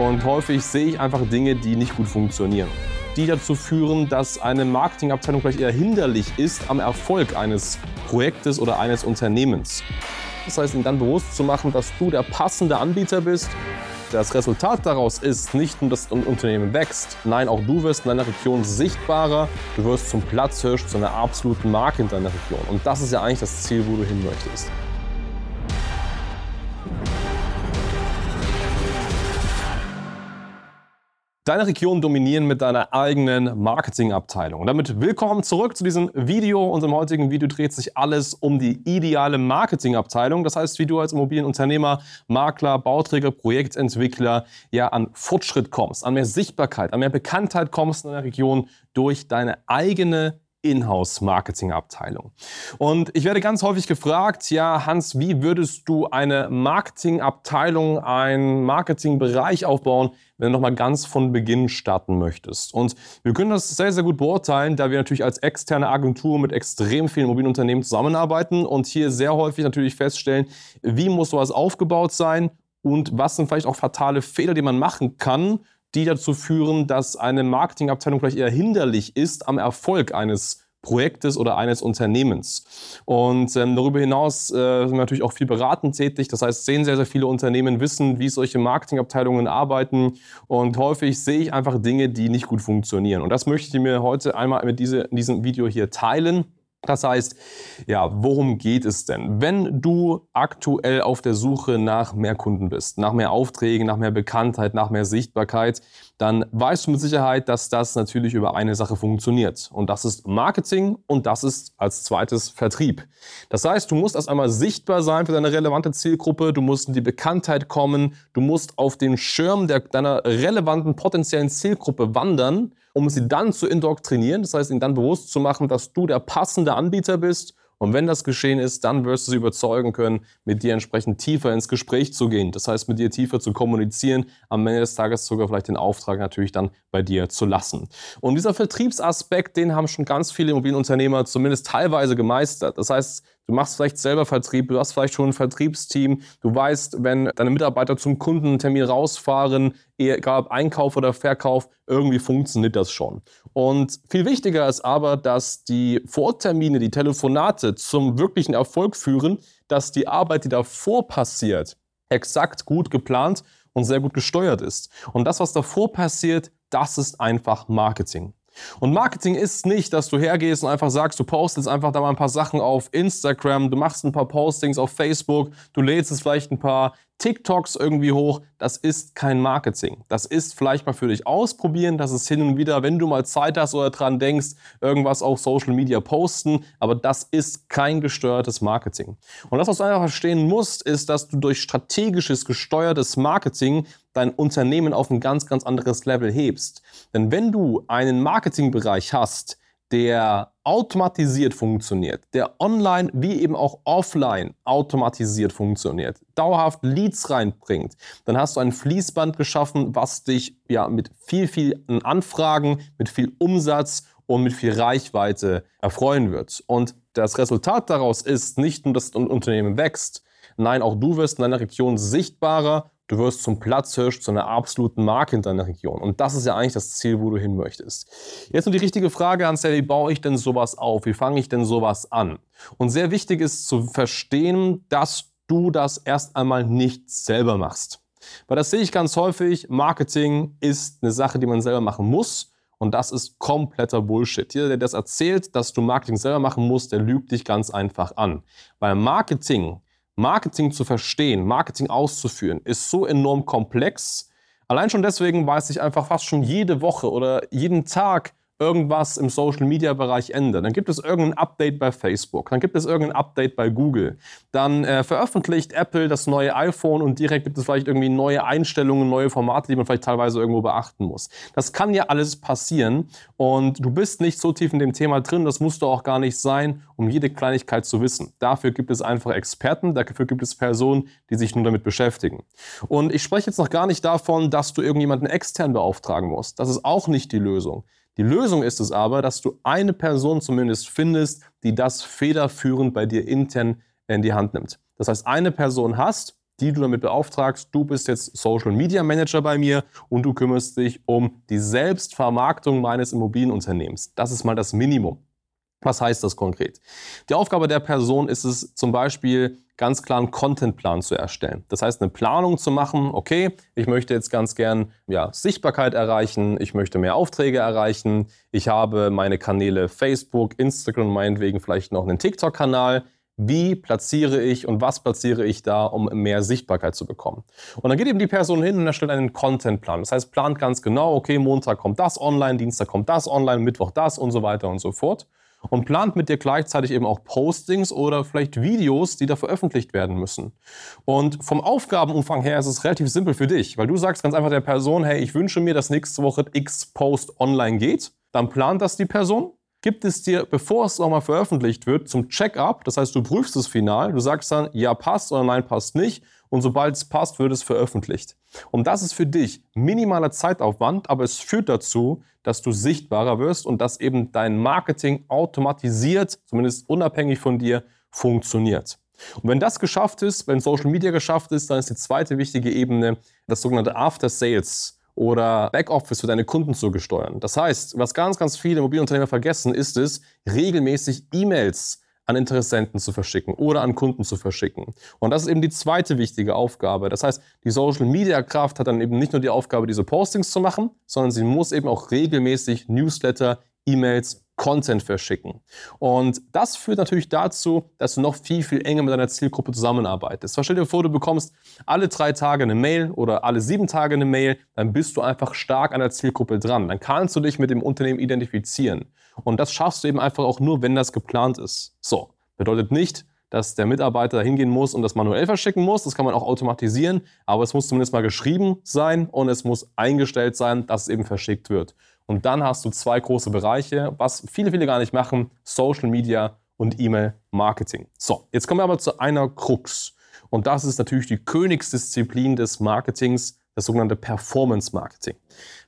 Und häufig sehe ich einfach Dinge, die nicht gut funktionieren. Die dazu führen, dass eine Marketingabteilung vielleicht eher hinderlich ist am Erfolg eines Projektes oder eines Unternehmens. Das heißt, ihnen dann bewusst zu machen, dass du der passende Anbieter bist. Das Resultat daraus ist nicht nur, dass das Unternehmen wächst, nein, auch du wirst in deiner Region sichtbarer, du wirst zum Platzhirsch, zu einer absoluten Marke in deiner Region. Und das ist ja eigentlich das Ziel, wo du hin möchtest. Deine Region dominieren mit deiner eigenen Marketingabteilung. Und damit willkommen zurück zu diesem Video. Unserem heutigen Video dreht sich alles um die ideale Marketingabteilung. Das heißt, wie du als Immobilienunternehmer, Makler, Bauträger, Projektentwickler ja an Fortschritt kommst, an mehr Sichtbarkeit, an mehr Bekanntheit kommst in deiner Region durch deine eigene Inhouse-Marketing-Abteilung. Und ich werde ganz häufig gefragt, ja, Hans, wie würdest du eine Marketing-Abteilung, einen Marketingbereich aufbauen, wenn du nochmal ganz von Beginn starten möchtest? Und wir können das sehr, sehr gut beurteilen, da wir natürlich als externe Agentur mit extrem vielen Immobilienunternehmen zusammenarbeiten und hier sehr häufig natürlich feststellen, wie muss sowas aufgebaut sein und was sind vielleicht auch fatale Fehler, die man machen kann, die dazu führen, dass eine Marketingabteilung vielleicht eher hinderlich ist am Erfolg eines Projektes oder eines Unternehmens. Und ähm, darüber hinaus äh, sind wir natürlich auch viel beratend tätig. Das heißt, sehen sehr, sehr viele Unternehmen, wissen, wie solche Marketingabteilungen arbeiten. Und häufig sehe ich einfach Dinge, die nicht gut funktionieren. Und das möchte ich mir heute einmal mit diese, in diesem Video hier teilen. Das heißt, ja, worum geht es denn? Wenn du aktuell auf der Suche nach mehr Kunden bist, nach mehr Aufträgen, nach mehr Bekanntheit, nach mehr Sichtbarkeit, dann weißt du mit Sicherheit, dass das natürlich über eine Sache funktioniert. Und das ist Marketing und das ist als zweites Vertrieb. Das heißt, du musst erst einmal sichtbar sein für deine relevante Zielgruppe, du musst in die Bekanntheit kommen, du musst auf den Schirm der, deiner relevanten potenziellen Zielgruppe wandern um sie dann zu indoktrinieren, das heißt ihnen dann bewusst zu machen, dass du der passende Anbieter bist. Und wenn das geschehen ist, dann wirst du sie überzeugen können, mit dir entsprechend tiefer ins Gespräch zu gehen. Das heißt, mit dir tiefer zu kommunizieren, am Ende des Tages sogar vielleicht den Auftrag natürlich dann bei dir zu lassen. Und dieser Vertriebsaspekt, den haben schon ganz viele Immobilienunternehmer zumindest teilweise gemeistert. Das heißt, Du machst vielleicht selber Vertrieb, du hast vielleicht schon ein Vertriebsteam, du weißt, wenn deine Mitarbeiter zum Kundentermin rausfahren, egal ob Einkauf oder Verkauf, irgendwie funktioniert das schon. Und viel wichtiger ist aber, dass die Vortermine, die Telefonate zum wirklichen Erfolg führen, dass die Arbeit, die davor passiert, exakt gut geplant und sehr gut gesteuert ist. Und das, was davor passiert, das ist einfach Marketing. Und Marketing ist nicht, dass du hergehst und einfach sagst, du postest einfach da mal ein paar Sachen auf Instagram, du machst ein paar Postings auf Facebook, du lädst es vielleicht ein paar TikToks irgendwie hoch. Das ist kein Marketing. Das ist vielleicht mal für dich ausprobieren. Das ist hin und wieder, wenn du mal Zeit hast oder dran denkst, irgendwas auf Social Media posten. Aber das ist kein gesteuertes Marketing. Und das, was du einfach verstehen musst, ist, dass du durch strategisches, gesteuertes Marketing dein Unternehmen auf ein ganz, ganz anderes Level hebst. Denn wenn du einen Marketingbereich hast, der automatisiert funktioniert, der online wie eben auch offline automatisiert funktioniert, dauerhaft Leads reinbringt, dann hast du ein Fließband geschaffen, was dich ja mit viel, viel Anfragen, mit viel Umsatz und mit viel Reichweite erfreuen wird. Und das Resultat daraus ist nicht nur, dass das Unternehmen wächst, nein, auch du wirst in deiner Region sichtbarer Du wirst zum Platzhirsch, zu einer absoluten Marke in deiner Region. Und das ist ja eigentlich das Ziel, wo du hin möchtest. Jetzt nur die richtige Frage an wie baue ich denn sowas auf? Wie fange ich denn sowas an? Und sehr wichtig ist zu verstehen, dass du das erst einmal nicht selber machst. Weil das sehe ich ganz häufig. Marketing ist eine Sache, die man selber machen muss. Und das ist kompletter Bullshit. Jeder, der das erzählt, dass du Marketing selber machen musst, der lügt dich ganz einfach an. Weil Marketing Marketing zu verstehen, Marketing auszuführen, ist so enorm komplex. Allein schon deswegen weiß ich einfach fast schon jede Woche oder jeden Tag, irgendwas im Social Media Bereich ändert, dann gibt es irgendein Update bei Facebook, dann gibt es irgendein Update bei Google, dann äh, veröffentlicht Apple das neue iPhone und direkt gibt es vielleicht irgendwie neue Einstellungen, neue Formate, die man vielleicht teilweise irgendwo beachten muss. Das kann ja alles passieren und du bist nicht so tief in dem Thema drin, das musst du auch gar nicht sein, um jede Kleinigkeit zu wissen. Dafür gibt es einfach Experten, dafür gibt es Personen, die sich nun damit beschäftigen. Und ich spreche jetzt noch gar nicht davon, dass du irgendjemanden extern beauftragen musst. Das ist auch nicht die Lösung. Die Lösung ist es aber, dass du eine Person zumindest findest, die das federführend bei dir intern in die Hand nimmt. Das heißt, eine Person hast, die du damit beauftragst. Du bist jetzt Social Media Manager bei mir und du kümmerst dich um die Selbstvermarktung meines Immobilienunternehmens. Das ist mal das Minimum. Was heißt das konkret? Die Aufgabe der Person ist es zum Beispiel, ganz klar einen Contentplan zu erstellen. Das heißt, eine Planung zu machen, okay, ich möchte jetzt ganz gern ja, Sichtbarkeit erreichen, ich möchte mehr Aufträge erreichen, ich habe meine Kanäle Facebook, Instagram, meinetwegen vielleicht noch einen TikTok-Kanal. Wie platziere ich und was platziere ich da, um mehr Sichtbarkeit zu bekommen? Und dann geht eben die Person hin und erstellt einen Contentplan. Das heißt, plant ganz genau, okay, Montag kommt das online, Dienstag kommt das online, Mittwoch das und so weiter und so fort und plant mit dir gleichzeitig eben auch Postings oder vielleicht Videos, die da veröffentlicht werden müssen. Und vom Aufgabenumfang her ist es relativ simpel für dich, weil du sagst ganz einfach der Person, hey, ich wünsche mir, dass nächste Woche X Post online geht. Dann plant das die Person gibt es dir, bevor es nochmal veröffentlicht wird, zum Check-up. Das heißt, du prüfst es final, du sagst dann, ja, passt oder nein, passt nicht. Und sobald es passt, wird es veröffentlicht. Und das ist für dich minimaler Zeitaufwand, aber es führt dazu, dass du sichtbarer wirst und dass eben dein Marketing automatisiert, zumindest unabhängig von dir, funktioniert. Und wenn das geschafft ist, wenn Social Media geschafft ist, dann ist die zweite wichtige Ebene das sogenannte After Sales oder Backoffice für deine Kunden zu gesteuern. Das heißt, was ganz, ganz viele Mobilunternehmer vergessen, ist es, regelmäßig E-Mails an Interessenten zu verschicken oder an Kunden zu verschicken. Und das ist eben die zweite wichtige Aufgabe. Das heißt, die Social Media Kraft hat dann eben nicht nur die Aufgabe, diese Postings zu machen, sondern sie muss eben auch regelmäßig Newsletter, E-Mails Content verschicken. Und das führt natürlich dazu, dass du noch viel, viel enger mit deiner Zielgruppe zusammenarbeitest. Stell dir vor, du bekommst alle drei Tage eine Mail oder alle sieben Tage eine Mail, dann bist du einfach stark an der Zielgruppe dran. Dann kannst du dich mit dem Unternehmen identifizieren. Und das schaffst du eben einfach auch nur, wenn das geplant ist. So, bedeutet nicht, dass der Mitarbeiter hingehen muss und das manuell verschicken muss. Das kann man auch automatisieren, aber es muss zumindest mal geschrieben sein und es muss eingestellt sein, dass es eben verschickt wird. Und dann hast du zwei große Bereiche, was viele, viele gar nicht machen, Social Media und E-Mail-Marketing. So, jetzt kommen wir aber zu einer Krux. Und das ist natürlich die Königsdisziplin des Marketings, das sogenannte Performance Marketing.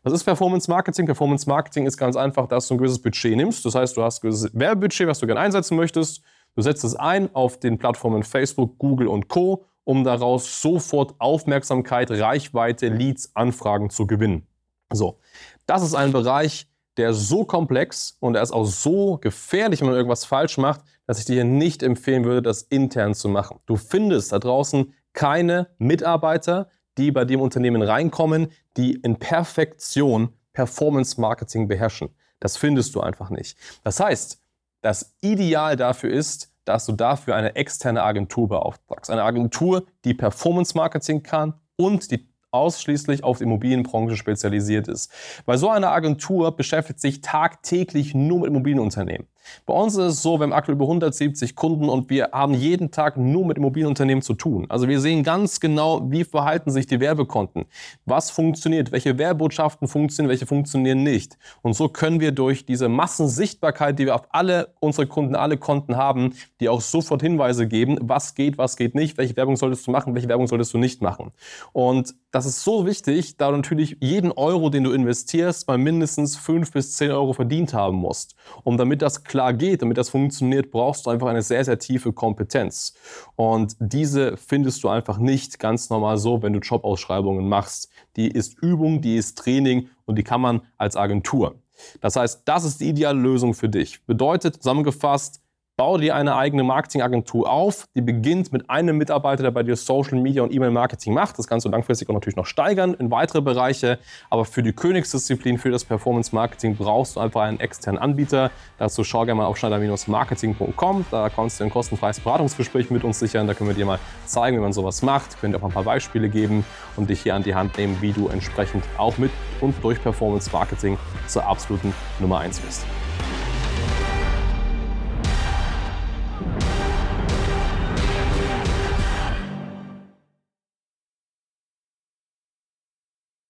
Was ist Performance Marketing? Performance Marketing ist ganz einfach, dass du ein gewisses Budget nimmst. Das heißt, du hast ein gewisses Werbebudget, was du gerne einsetzen möchtest. Du setzt es ein auf den Plattformen Facebook, Google und Co., um daraus sofort Aufmerksamkeit, Reichweite, Leads, Anfragen zu gewinnen. So, das ist ein Bereich, der ist so komplex und er ist auch so gefährlich, wenn man irgendwas falsch macht, dass ich dir nicht empfehlen würde, das intern zu machen. Du findest da draußen keine Mitarbeiter, die bei dem Unternehmen reinkommen, die in Perfektion Performance Marketing beherrschen. Das findest du einfach nicht. Das heißt, das Ideal dafür ist, dass du dafür eine externe Agentur beauftragst. Eine Agentur, die Performance Marketing kann und die ausschließlich auf die Immobilienbranche spezialisiert ist. Weil so eine Agentur beschäftigt sich tagtäglich nur mit Immobilienunternehmen. Bei uns ist es so, wir haben aktuell über 170 Kunden und wir haben jeden Tag nur mit Immobilienunternehmen zu tun. Also wir sehen ganz genau, wie verhalten sich die Werbekonten. Was funktioniert, welche Werbotschaften funktionieren, welche funktionieren nicht. Und so können wir durch diese Massensichtbarkeit, die wir auf alle unsere Kunden, alle Konten haben, die auch sofort Hinweise geben, was geht, was geht nicht, welche Werbung solltest du machen, welche Werbung solltest du nicht machen. Und das ist so wichtig, da du natürlich jeden Euro, den du investierst, mal mindestens 5 bis 10 Euro verdient haben musst. Um damit das klar geht, damit das funktioniert, brauchst du einfach eine sehr, sehr tiefe Kompetenz. Und diese findest du einfach nicht ganz normal so, wenn du Jobausschreibungen machst. Die ist Übung, die ist Training und die kann man als Agentur. Das heißt, das ist die ideale Lösung für dich. Bedeutet zusammengefasst, Bau dir eine eigene Marketingagentur auf, die beginnt mit einem Mitarbeiter, der bei dir Social Media und E-Mail-Marketing macht. Das kannst du langfristig auch natürlich noch steigern in weitere Bereiche. Aber für die Königsdisziplin, für das Performance-Marketing brauchst du einfach einen externen Anbieter. Dazu schau gerne mal auf schneider-marketing.com. Da kannst du ein kostenfreies Beratungsgespräch mit uns sichern. Da können wir dir mal zeigen, wie man sowas macht. Können dir auch ein paar Beispiele geben und dich hier an die Hand nehmen, wie du entsprechend auch mit und durch Performance-Marketing zur absoluten Nummer 1 wirst.